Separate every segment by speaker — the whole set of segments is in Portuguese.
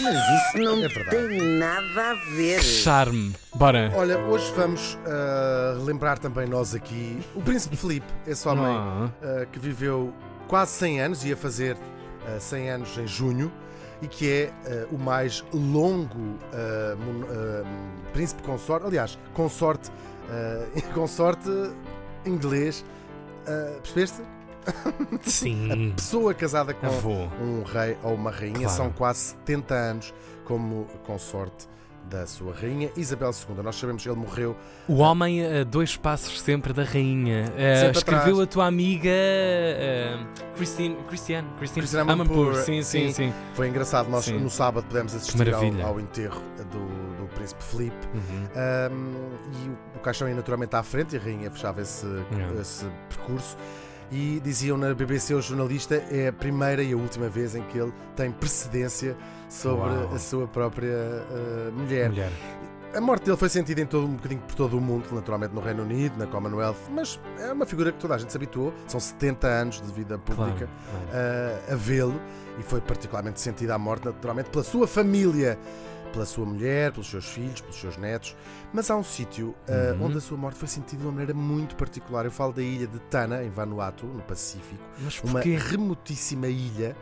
Speaker 1: Mas isso não
Speaker 2: É verdade.
Speaker 1: tem nada a ver.
Speaker 3: Charme. Bora.
Speaker 2: Olha, hoje vamos ah, relembrar também nós aqui o Príncipe Felipe, esse homem
Speaker 3: Ah.
Speaker 2: ah, que viveu quase 100 anos, ia fazer ah, 100 anos em junho, e que é ah, o mais longo ah, mon- ah, príncipe consorte, aliás, consorte, ah, consorte inglês, ah, percebeste?
Speaker 3: Sim.
Speaker 2: Pessoa casada com
Speaker 3: Avô.
Speaker 2: um rei ou uma rainha,
Speaker 3: Claro.
Speaker 2: são quase 70 anos como consorte da sua rainha Isabel II. Nós sabemos que ele morreu
Speaker 3: O homem a dois passos sempre da rainha. Uh,
Speaker 2: Sempre
Speaker 3: escreveu
Speaker 2: atrás.
Speaker 3: a tua amiga uh, Christine, Christiane, Christine
Speaker 2: Christiane
Speaker 3: Amanpour. Sim, sim,
Speaker 2: sim.
Speaker 3: sim.
Speaker 2: Foi engraçado, nós
Speaker 3: Sim.
Speaker 2: no sábado pudemos assistir ao, ao enterro do, do príncipe Filipe.
Speaker 3: Uhum.
Speaker 2: Um, e o, o caixão ia naturalmente à frente e a rainha fechava esse,
Speaker 3: Yeah.
Speaker 2: esse percurso. E diziam na BBC o jornalista é a primeira e a última vez em que ele tem precedência sobre
Speaker 3: Uau.
Speaker 2: a sua própria uh, mulher.
Speaker 3: Mulher.
Speaker 2: A morte dele foi sentida em todo, um bocadinho por todo o mundo, naturalmente no Reino Unido, na Commonwealth, mas é uma figura que toda a gente se habituou. São 70 anos de vida pública
Speaker 3: Claro, claro.
Speaker 2: a, a vê-lo e foi particularmente sentida a morte, naturalmente, pela sua família, pela sua mulher, pelos seus filhos, pelos seus netos. Mas há um sítio ah,
Speaker 3: Uhum.
Speaker 2: onde a sua morte foi sentida de uma maneira muito particular. Eu falo da ilha de Tana, em Vanuatu, no Pacífico, uma remotíssima ilha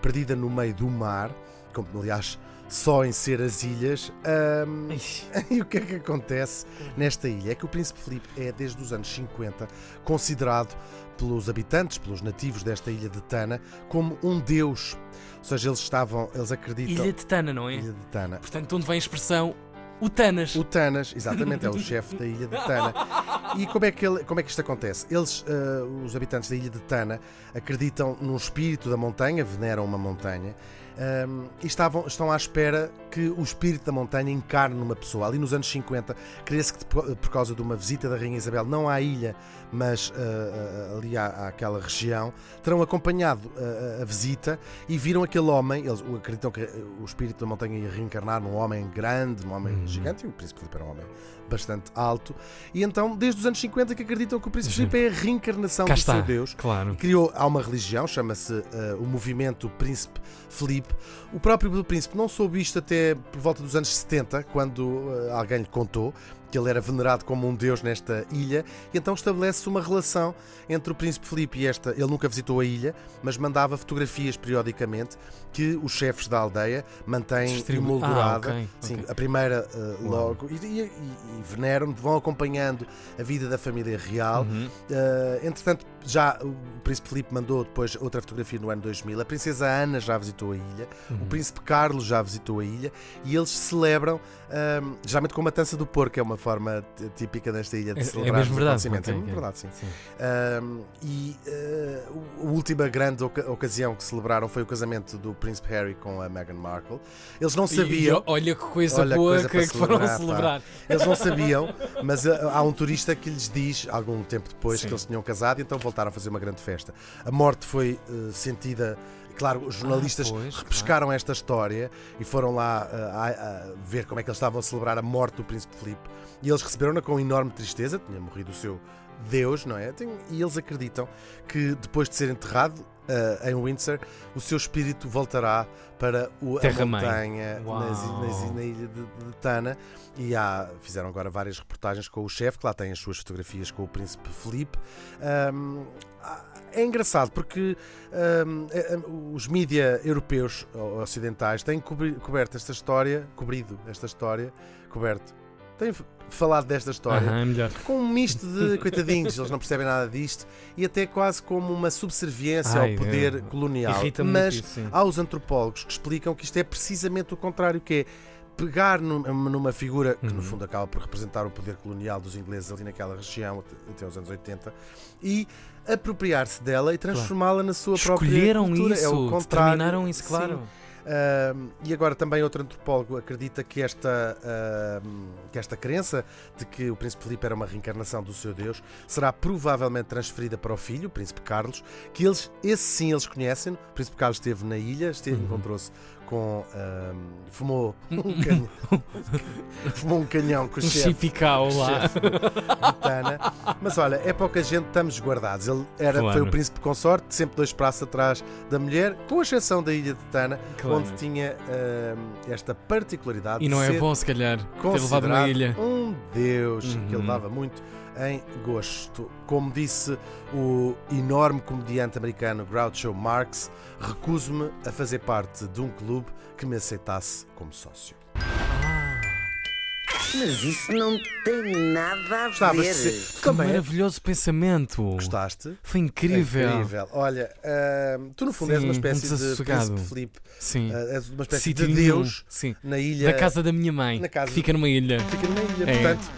Speaker 2: perdida no meio do mar, como aliás só em ser as ilhas. ahm, e o que é que acontece nesta ilha? É que o Príncipe Filipe é, desde os anos 50, considerado pelos habitantes, pelos nativos desta ilha de Tana, como um deus. Ou seja, eles estavam, eles acreditam.
Speaker 3: Ilha de Tana, não é?
Speaker 2: Ilha de Tana.
Speaker 3: Portanto, de onde vem a expressão o Tanas.
Speaker 2: O Tanas, exatamente, é o chefe da ilha de Tana. E como é que, ele, como é que isto acontece? Eles, ah, os habitantes da ilha de Tana, acreditam num espírito da montanha, veneram uma montanha, ahm, e estavam, estão à espera que o espírito da montanha encarne numa pessoa. Ali nos anos 50, creia-se que por causa de uma visita da Rainha Isabel, não à ilha, mas ah, ali à, àquela região, terão acompanhado ah, a visita e viram aquele homem, eles acreditam que o espírito da montanha ia reencarnar num homem grande, num homem
Speaker 3: Uhum.
Speaker 2: Gigante, e o Príncipe Filipe era um homem bastante alto, e então, desde os anos 50, que acreditam que o Príncipe. Filipe é a reencarnação
Speaker 3: Cá
Speaker 2: do
Speaker 3: está.
Speaker 2: seu Deus.
Speaker 3: Claro.
Speaker 2: Criou, há uma religião, chama-se eh, o Movimento Príncipe Felipe. O próprio príncipe não soube isto até por volta dos anos 70, quando eh, alguém lhe contou que ele era venerado como um deus nesta ilha, e então estabelece uma relação entre o príncipe Felipe e esta. Ele nunca visitou a ilha, mas mandava fotografias periodicamente que os chefes da aldeia mantêm
Speaker 3: Distribu-
Speaker 2: emoldurada.
Speaker 3: Ah, ok,
Speaker 2: Sim,
Speaker 3: ok.
Speaker 2: a primeira eh,
Speaker 3: Uau.
Speaker 2: logo. E, e, e- veneram, vão acompanhando a vida da família real.
Speaker 3: Uhum.
Speaker 2: Uh, entretanto, já o Príncipe Filipe mandou depois outra fotografia no ano 2000. A Princesa Ana já visitou a ilha.
Speaker 3: Uhum.
Speaker 2: O Príncipe Carlos já visitou a ilha. E eles celebram, um, geralmente com a matança do porco, é uma forma típica desta ilha de
Speaker 3: É- é
Speaker 2: celebrar
Speaker 3: mesmo verdade,
Speaker 2: acontecimentos.
Speaker 3: ok,
Speaker 2: É verdade, sim.
Speaker 3: Sim.
Speaker 2: Um, e uh, a última grande oca- ocasião que celebraram foi o casamento do Príncipe Harry com a Meghan Markle. Eles não sabiam.
Speaker 3: E olha que coisa
Speaker 2: Olha,
Speaker 3: boa
Speaker 2: coisa
Speaker 3: que,
Speaker 2: para
Speaker 3: que foram
Speaker 2: celebrar, pá.
Speaker 3: celebrar.
Speaker 2: Eles não sabiam, mas uh, há um turista que lhes diz, algum tempo depois,
Speaker 3: Sim.
Speaker 2: que eles tinham casado e então voltaram a fazer uma grande festa. A morte foi uh, sentida. Claro, os jornalistas
Speaker 3: Ah, pois,
Speaker 2: repescaram esta história e foram lá uh, ver como é que eles estavam a celebrar a morte do Príncipe Filipe. E eles receberam-na com enorme tristeza, tinha morrido o seu Deus, não é? E eles acreditam que depois de ser enterrado uh, em Windsor, o seu espírito voltará para o, a montanha nas, nas- na ilha de, de Tana. E há, fizeram agora várias reportagens com o chefe, que lá tem as suas fotografias com o príncipe Felipe. Ahm, é engraçado porque é- os mídia europeus ocidentais têm coberto esta história, cobrido esta história, coberto, têm f- falado desta história
Speaker 3: Aham, é
Speaker 2: com um misto de coitadinhos, eles não percebem nada disto e até quase como uma subserviência
Speaker 3: Ai,
Speaker 2: ao poder
Speaker 3: é.
Speaker 2: colonial. Mas
Speaker 3: isso,
Speaker 2: há os antropólogos que explicam que isto é precisamente o contrário, que é pegar num- numa figura que
Speaker 3: Uhum.
Speaker 2: no fundo acaba por representar o poder colonial dos ingleses ali naquela região até- os anos 80 e apropriar-se dela e transformá-la na sua própria
Speaker 3: Escolheram
Speaker 2: cultura.
Speaker 3: isso,
Speaker 2: é o contrário.
Speaker 3: determinaram isso, claro.
Speaker 2: Sim. Ahm, e agora também outro antropólogo acredita que esta, ahm, que esta crença de que o Príncipe Filipe era uma reencarnação do seu Deus será provavelmente transferida para o filho, o Príncipe Carlos, que eles, esse sim eles conhecem. O Príncipe Carlos esteve na ilha, esteve-
Speaker 3: Uhum.
Speaker 2: encontrou-se com. fumou um canhão. fumou um canhão com o chefe.
Speaker 3: Lá.
Speaker 2: chefe de Tana. Mas olha, é pouca gente, estamos guardados. Ele era,
Speaker 3: Claro.
Speaker 2: foi o príncipe consorte, sempre dois passos atrás da mulher, com exceção da ilha de Tana,
Speaker 3: Claro.
Speaker 2: Onde tinha ahm, esta particularidade
Speaker 3: E não é bom, se calhar, ter levado uma ilha.
Speaker 2: um deus que
Speaker 3: Uhum.
Speaker 2: levava muito em gosto. Como disse o enorme comediante americano Groucho Marx, recuso-me a fazer parte de um clube que me aceitasse como sócio.
Speaker 1: Mas isso não tem nada a
Speaker 2: Gostavas de
Speaker 1: ver.
Speaker 2: ser-
Speaker 3: Que
Speaker 2: Como é?
Speaker 3: maravilhoso pensamento.
Speaker 2: Gostaste?
Speaker 3: Foi incrível.
Speaker 2: Incrível. Olha, ahm, tu no fundo és uma
Speaker 3: Sim, um
Speaker 2: espécie de príncipe Filipe,
Speaker 3: Sim.
Speaker 2: ah, és uma espécie
Speaker 3: Sítio
Speaker 2: de. Deus
Speaker 3: Sim.
Speaker 2: na ilha.
Speaker 3: Da casa da minha mãe,
Speaker 2: Na casa-
Speaker 3: que fica numa ilha.
Speaker 2: Fica numa ilha,
Speaker 3: É.
Speaker 2: portanto,